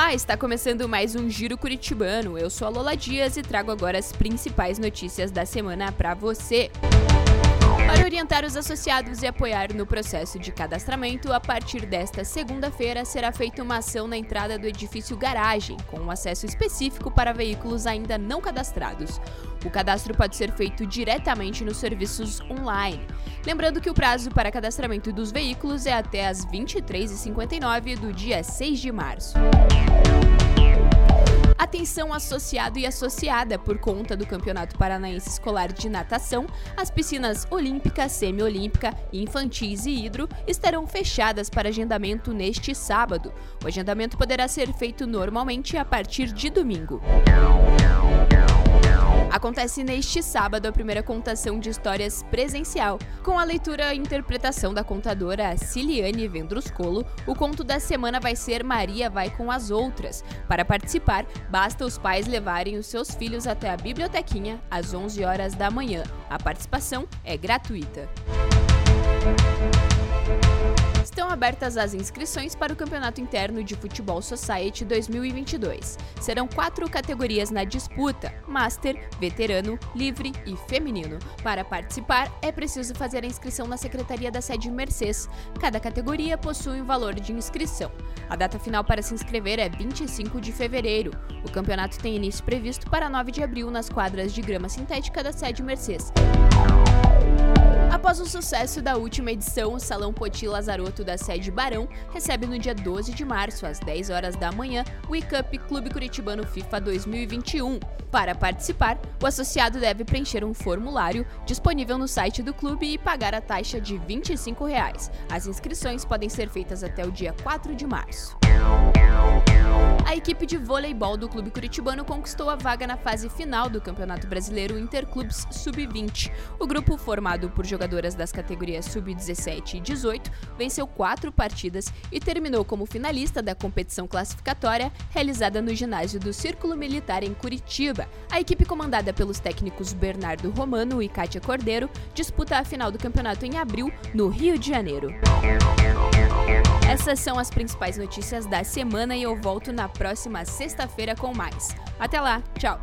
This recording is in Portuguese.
Olá, está começando mais um Giro Curitibano. Eu sou a Lola Dias e trago agora as principais notícias da semana para você. Para orientar os associados e apoiar no processo de cadastramento, a partir desta segunda-feira será feita uma ação na entrada do edifício Garagem, com um acesso específico para veículos ainda não cadastrados. O cadastro pode ser feito diretamente nos serviços online. Lembrando que o prazo para cadastramento dos veículos é até às 23h59 do dia 6 de março. Atenção associado e associada por conta do Campeonato Paranaense Escolar de Natação, as piscinas olímpica, semi-olímpica, infantis e hidro estarão fechadas para agendamento neste sábado. O agendamento poderá ser feito normalmente a partir de domingo. Acontece neste sábado a primeira contação de histórias presencial. Com a leitura e interpretação da contadora Ciliane Vendruscolo, o conto da semana vai ser Maria vai com as outras. Para participar, basta os pais levarem os seus filhos até a bibliotequinha às 11 horas da manhã. A participação é gratuita. Abertas as inscrições para o Campeonato Interno de Futebol Society 2022. Serão quatro categorias na disputa: Master, Veterano, Livre e Feminino. Para participar, é preciso fazer a inscrição na Secretaria da Sede Mercês. Cada categoria possui um valor de inscrição. A data final para se inscrever é 25 de fevereiro. O campeonato tem início previsto para 9 de abril nas quadras de grama sintética da Sede Mercês. Após o sucesso da última edição, o Salão Poti Lazarotto da sede Barão recebe no dia 12 de março, às 10 horas da manhã, o e-Cup Clube Curitibano FIFA 2021. Para participar, o associado deve preencher um formulário disponível no site do clube e pagar a taxa de 25 reais. As inscrições podem ser feitas até o dia 4 de março. A equipe de voleibol do Clube Curitibano conquistou a vaga na fase final do Campeonato Brasileiro Interclubes Sub-20. O grupo, formado por jogadoras das categorias Sub-17 e 18, venceu quatro partidas e terminou como finalista da competição classificatória realizada no ginásio do Círculo Militar em Curitiba. A equipe, comandada pelos técnicos Bernardo Romano e Kátia Cordeiro, disputa a final do campeonato em abril, no Rio de Janeiro. Essas são as principais notícias da semana e eu volto na próxima sexta-feira com mais. Até lá, tchau!